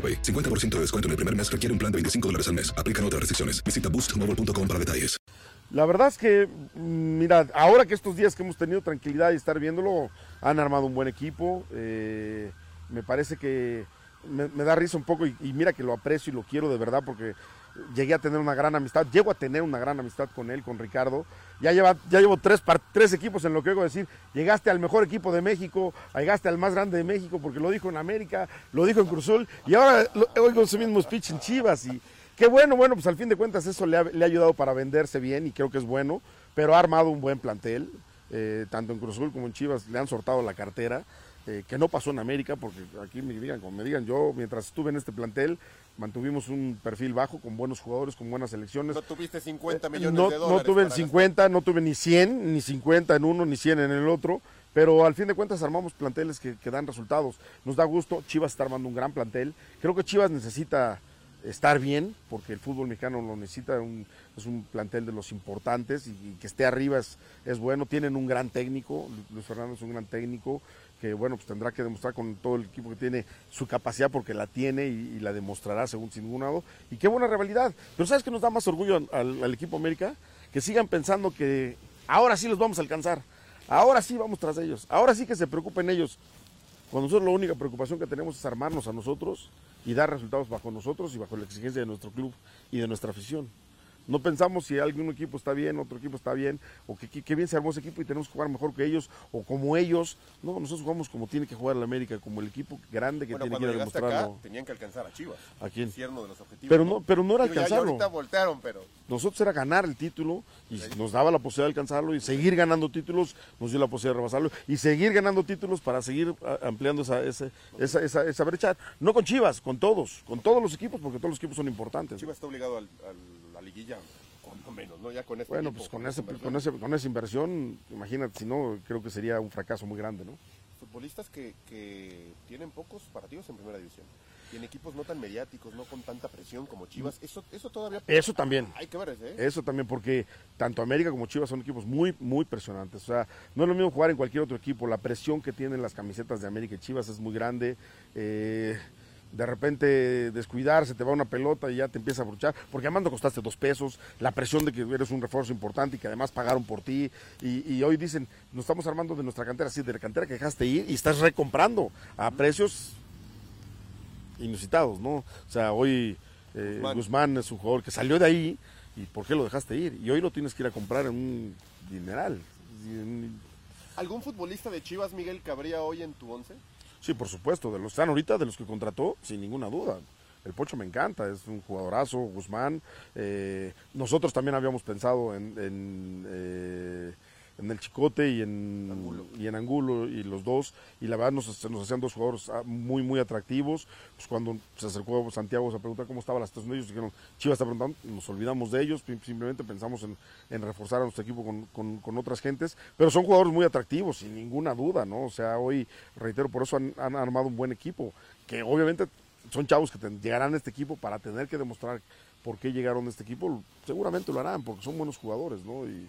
AroPay. 50% de descuento en el primer mes requiere un plan de 25 dólares al mes. Aplican otras restricciones. Visita boostmobile.com para detalles. La verdad es que, mm, mira, ahora que estos días que hemos tenido tranquilidad y estar viéndolo, han armado un buen equipo. eh, me parece que me, da risa un poco y mira que lo aprecio y lo quiero de verdad porque llegué a tener una gran amistad, llego a tener una gran amistad con él, con Ricardo. Ya, lleva, ya llevo tres, tres equipos en lo que oigo decir. Llegaste al mejor equipo de México, llegaste al más grande de México porque lo dijo en América, lo dijo en Cruzul y ahora lo- oigo ese mismo speech en Chivas. Y qué bueno, bueno, pues al fin de cuentas eso le ha, le ha ayudado para venderse bien y creo que es bueno, pero ha armado un buen plantel. eh, tanto en Cruzul como en Chivas le han sortado la cartera. Eh, que no pasó en América, porque aquí me digan, como me digan, yo mientras estuve en este plantel mantuvimos un perfil bajo con buenos jugadores, con buenas selecciones. No tuviste 50 millones No, de no dólares. tuve el para 50, no tuve ni 100, ni 50 en uno, ni 100 en el otro, pero al fin de cuentas armamos planteles que, que dan resultados. Nos da gusto, Chivas está armando un gran plantel. Creo que Chivas necesita estar bien, porque el fútbol mexicano lo necesita, es un plantel de los importantes y, que esté arriba es, bueno. Tienen un gran técnico, Lu- Luis Fernando es un gran técnico, que bueno, pues tendrá que demostrar con todo el equipo que tiene su capacidad porque la tiene y, la demostrará según sin ningún lado. Y qué buena rivalidad. Pero ¿sabes qué nos da más orgullo al- al equipo América? Que sigan pensando que ahora sí los vamos a alcanzar. Ahora sí vamos tras ellos. Ahora sí que se preocupen ellos. Cuando nosotros la única preocupación que tenemos es armarnos a nosotros y dar resultados bajo nosotros y bajo la exigencia de nuestro club y de nuestra afición. No pensamos si algún equipo está bien, otro equipo está bien, o que, que- que bien se armó ese equipo y tenemos que jugar mejor que ellos, o como ellos. No, nosotros jugamos como tiene que jugar el América, como el equipo grande que Bueno, tiene que ir a acá, demostrarlo. tenían que alcanzar a Chivas. ¿A quién? De los objetivos. Pero no, pero no era Digo, ya- ya alcanzarlo. ahorita voltearon, pero Nosotros era ganar el título y nos daba la posibilidad de alcanzarlo y seguir ganando títulos, nos dio la posibilidad de rebasarlo y seguir ganando títulos para seguir a- ampliando esa, ese- esa, esa, esa brecha. No con Chivas, con todos, con todos los equipos, porque todos los equipos son importantes. Chivas está obligado al- liguilla, cuando menos, ¿no? Ya con este Bueno, equipo, pues con, esa ese, con, ese, con esa inversión, imagínate, si no, creo que sería un fracaso muy grande, ¿no? Futbolistas que, que tienen pocos partidos en primera división. Y en equipos no tan mediáticos, no con tanta presión como Chivas. Eso, eso todavía... Eso también. Hay que ver, ¿eh? Eso también, porque tanto América como Chivas son equipos muy, muy presionantes. O sea, no es lo mismo jugar en cualquier otro equipo. La presión que tienen las camisetas de América y Chivas es muy grande. Eh, de repente descuidar, se te va una pelota y ya te empieza a bruchar, porque además no costaste dos pesos, la presión de que eres un refuerzo importante y que además pagaron por ti, y, y hoy dicen, nos estamos armando de nuestra cantera, sí, de la cantera que dejaste ir y estás recomprando a precios inusitados, ¿no? O sea, hoy eh, Guzmán. Guzmán. es un jugador que salió de ahí y ¿por qué lo dejaste ir? Y hoy lo tienes que ir a comprar en un dineral. ¿Algún futbolista de Chivas, Miguel, cabría hoy en tu once? Sí, por supuesto, de los están ahorita, de los que contrató, sin ninguna duda. el Pocho me encanta, es un jugadorazo, Guzmán. Eh, nosotros también habíamos pensado en, en, eh, en el Chicote y en Angulo. y en Angulo y los dos y la verdad nos, nos hacían dos jugadores ah, muy muy atractivos. Pues cuando se acercó Santiago a preguntar cómo estaba la situación de ellos dijeron Chivas está preguntando nos olvidamos de ellos simplemente pensamos en, en reforzar a nuestro equipo con, con, con, otras gentes pero son jugadores muy atractivos sin ninguna duda no o sea hoy reitero por eso han, han armado un buen equipo que obviamente son chavos que te, llegarán a este equipo para tener que demostrar por qué llegaron a este equipo seguramente lo harán porque son buenos jugadores no y